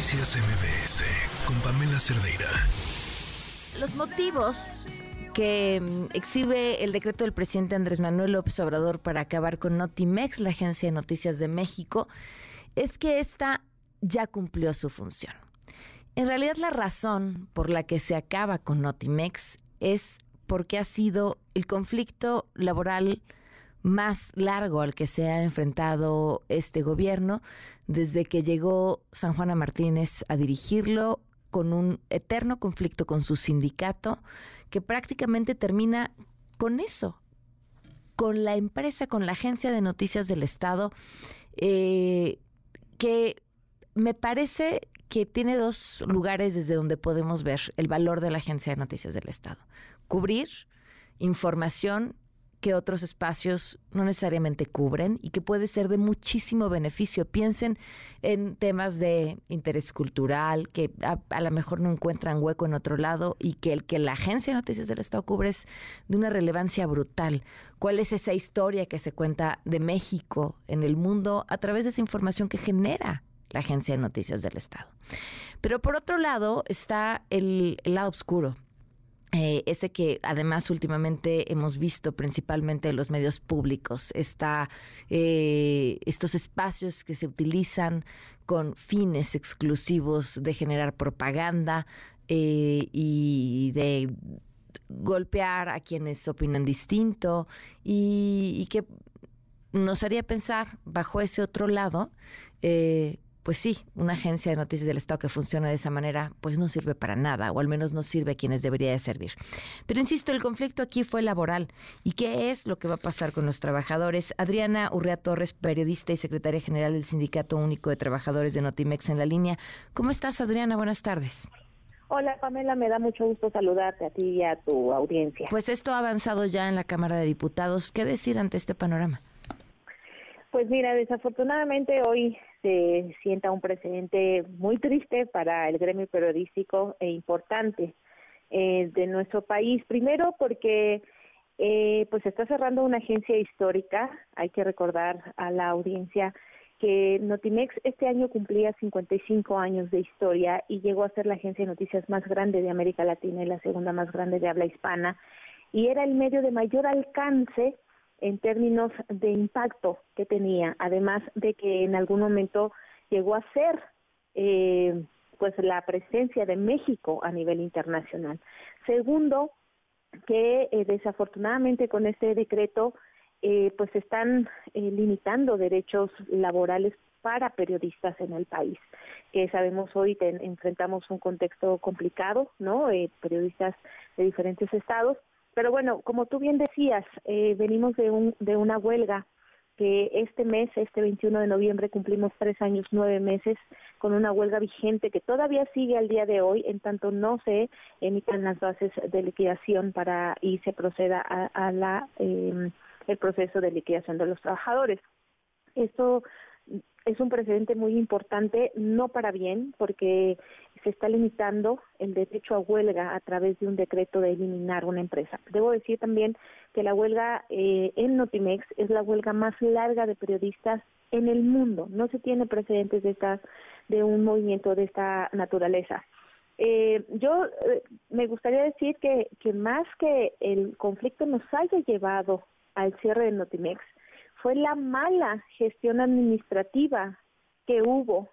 Noticias MBS con Pamela Cerdeira. Los motivos que mm, exhibe el decreto del presidente Andrés Manuel López Obrador para acabar con Notimex, la agencia de noticias de México, es que esta ya cumplió su función. En realidad la razón por la que se acaba con Notimex es porque ha sido el conflicto laboral más largo al que se ha enfrentado este gobierno desde que llegó San Juana Martínez a dirigirlo con un eterno conflicto con su sindicato que prácticamente termina con eso, con la empresa, con la agencia de noticias del Estado, eh, que me parece que tiene dos lugares desde donde podemos ver el valor de la agencia de noticias del Estado. Cubrir información que otros espacios no necesariamente cubren y que puede ser de muchísimo beneficio. Piensen en temas de interés cultural que a, lo mejor no encuentran hueco en otro lado y que el que la Agencia de Noticias del Estado cubre es de una relevancia brutal. ¿Cuál es esa historia que se cuenta de México en el mundo a través de esa información que genera la Agencia de Noticias del Estado? Pero por otro lado está el lado oscuro eh, ese que además últimamente hemos visto principalmente en los medios públicos, está, eh, estos espacios que se utilizan con fines exclusivos de generar propaganda eh, y de golpear a quienes opinan distinto y, y, que nos haría pensar bajo ese otro lado pues sí, una agencia de noticias del Estado que funciona de esa manera, pues no sirve para nada, o al menos no sirve a quienes debería de servir. Pero insisto, el conflicto aquí fue laboral. ¿Y qué es lo que va a pasar con los trabajadores? Adriana Urrea Torres, periodista y secretaria general del Sindicato Único de Trabajadores de Notimex en la línea. ¿Cómo estás, Adriana? Buenas tardes. Hola Pamela, me da mucho gusto saludarte a ti y a tu audiencia. Pues esto ha avanzado ya en la Cámara de Diputados. ¿Qué decir ante este panorama? Pues mira, desafortunadamente hoy se sienta un precedente muy triste para el gremio periodístico e importante eh, de nuestro país. Primero porque eh, pues está cerrando una agencia histórica. Hay que recordar a la audiencia que Notimex este año cumplía 55 años de historia y llegó a ser la agencia de noticias más grande de América Latina y la segunda más grande de habla hispana. Y era el medio de mayor alcance en términos de impacto que tenía, además de que en algún momento llegó a ser eh, pues la presencia de México a nivel internacional. Segundo, que eh, desafortunadamente con este decreto eh, pues están limitando derechos laborales para periodistas en el país. Que sabemos hoy enfrentamos un contexto complicado, ¿no? periodistas de diferentes estados pero bueno, como tú bien decías, eh, venimos de, un, de una huelga que este mes, este 21 de noviembre, cumplimos tres años, nueve meses con una huelga vigente que todavía sigue al día de hoy, en tanto no se emitan las bases de liquidación para y se proceda a, la eh, el proceso de liquidación de los trabajadores. Esto es un precedente muy importante, no para bien, porque se está limitando el derecho a huelga a través de un decreto de eliminar una empresa. Debo decir también que la huelga eh, en Notimex es la huelga más larga de periodistas en el mundo. No se tiene precedentes de, esta, de un movimiento de esta naturaleza. Eh, yo eh, me gustaría decir que, que más que el conflicto nos haya llevado al cierre de Notimex, fue la mala gestión administrativa que hubo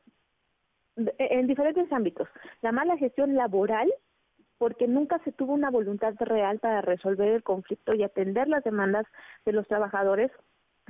en diferentes ámbitos. La mala gestión laboral, porque nunca se tuvo una voluntad real para resolver el conflicto y atender las demandas de los trabajadores,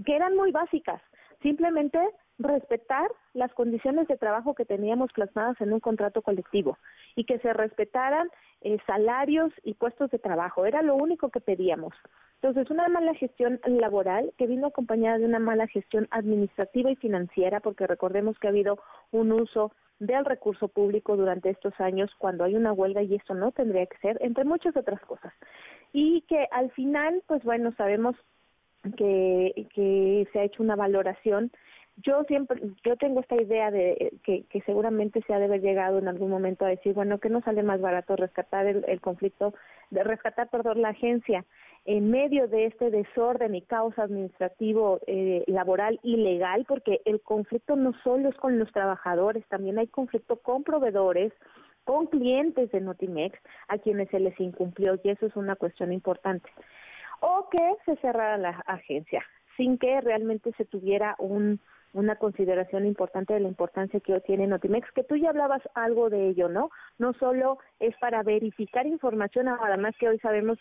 que eran muy básicas. Simplemente respetar las condiciones de trabajo que teníamos plasmadas en un contrato colectivo y que se respetaran eh, salarios y puestos de trabajo. Era lo único que pedíamos. Entonces, una mala gestión laboral que vino acompañada de una mala gestión administrativa y financiera, porque recordemos que ha habido un uso del recurso público durante estos años cuando hay una huelga y eso no tendría que ser, entre muchas otras cosas. Y que al final, pues bueno, sabemos que, que se ha hecho una valoración yo siempre, yo tengo esta idea de que, seguramente se ha de haber llegado en algún momento a decir, bueno, que no sale más barato rescatar el, conflicto, de rescatar, perdón, la agencia en medio de este desorden y caos administrativo, eh, laboral y legal, porque el conflicto no solo es con los trabajadores, también hay conflicto con proveedores, con clientes de Notimex a quienes se les incumplió y eso es una cuestión importante. O que se cerrara la agencia sin que realmente se tuviera un, una consideración importante de la importancia que tiene Notimex, que tú ya hablabas algo de ello, ¿no? No solo es para verificar información, además que hoy sabemos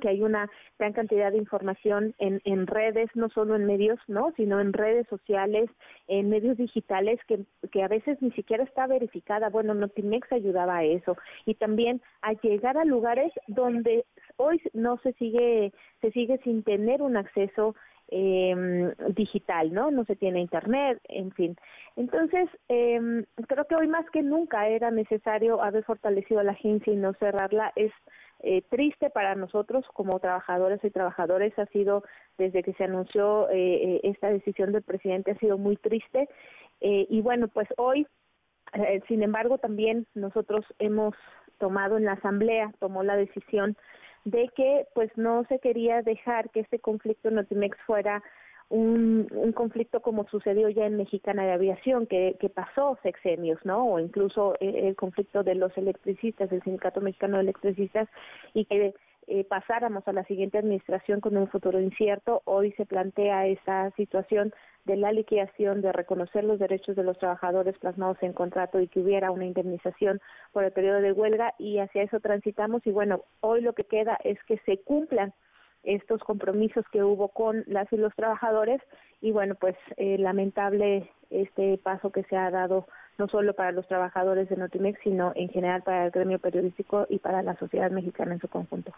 que hay una gran cantidad de información en, en redes, no solo en medios, ¿no? sino en redes sociales, en medios digitales que, que a veces ni siquiera está verificada. Bueno, Notimex ayudaba a eso y también a llegar a lugares donde hoy no se sigue se sigue sin tener un acceso eh, digital, ¿no? No se tiene internet, en fin. Entonces, eh, creo que hoy más que nunca era necesario haber fortalecido a la agencia y no cerrarla. Es eh, triste para nosotros como trabajadores y trabajadores, ha sido desde que se anunció eh, eh, esta decisión del presidente, ha sido muy triste. y bueno, pues hoy, sin embargo, también nosotros hemos tomado en la Asamblea, tomó la decisión de que pues no se quería dejar que este conflicto en Notimex fuera un, un, conflicto como sucedió ya en Mexicana de Aviación, que, que pasó sexenios, ¿no? O incluso el, el conflicto de los electricistas, el Sindicato Mexicano de Electricistas, y que eh, pasáramos a la siguiente administración con un futuro incierto. Hoy se plantea esa situación de la liquidación, de reconocer los derechos de los trabajadores plasmados en contrato y que hubiera una indemnización por el periodo de huelga y hacia eso transitamos y bueno, hoy lo que queda es que se cumplan estos compromisos que hubo con las y los trabajadores y bueno, pues eh, lamentable este paso que se ha dado no solo para los trabajadores de Notimex, sino en general para el gremio periodístico y para la sociedad mexicana en su conjunto.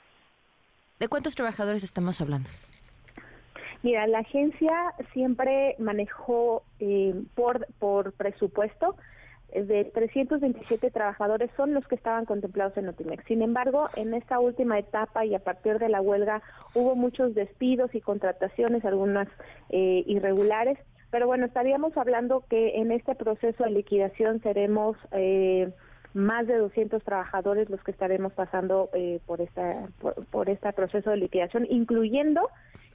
¿De cuántos trabajadores estamos hablando? Mira, la agencia siempre manejó eh, por, por presupuesto de 327 trabajadores son los que estaban contemplados en Notimex. Sin embargo, en esta última etapa y a partir de la huelga hubo muchos despidos y contrataciones, algunas eh, irregulares, pero bueno, estaríamos hablando que en este proceso de liquidación seremos eh, más de 200 trabajadores los que estaremos pasando eh, por esta por, este proceso de liquidación, incluyendo,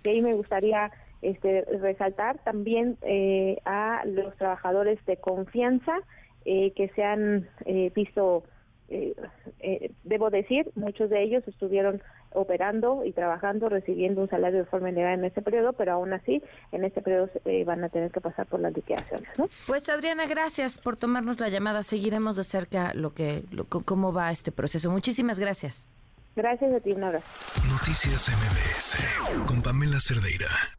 y ahí me gustaría este, resaltar también eh, a los trabajadores de confianza que se han visto eh, eh, debo decir, muchos de ellos estuvieron operando y trabajando, recibiendo un salario de forma legal en ese periodo, pero aún así, en este periodo eh, van a tener que pasar por las liquidaciones. ¿no? Pues Adriana, gracias por tomarnos la llamada. Seguiremos de cerca lo que, cómo va este proceso. Muchísimas gracias. Gracias a ti, un Noticias MBS con Pamela Cerdeira.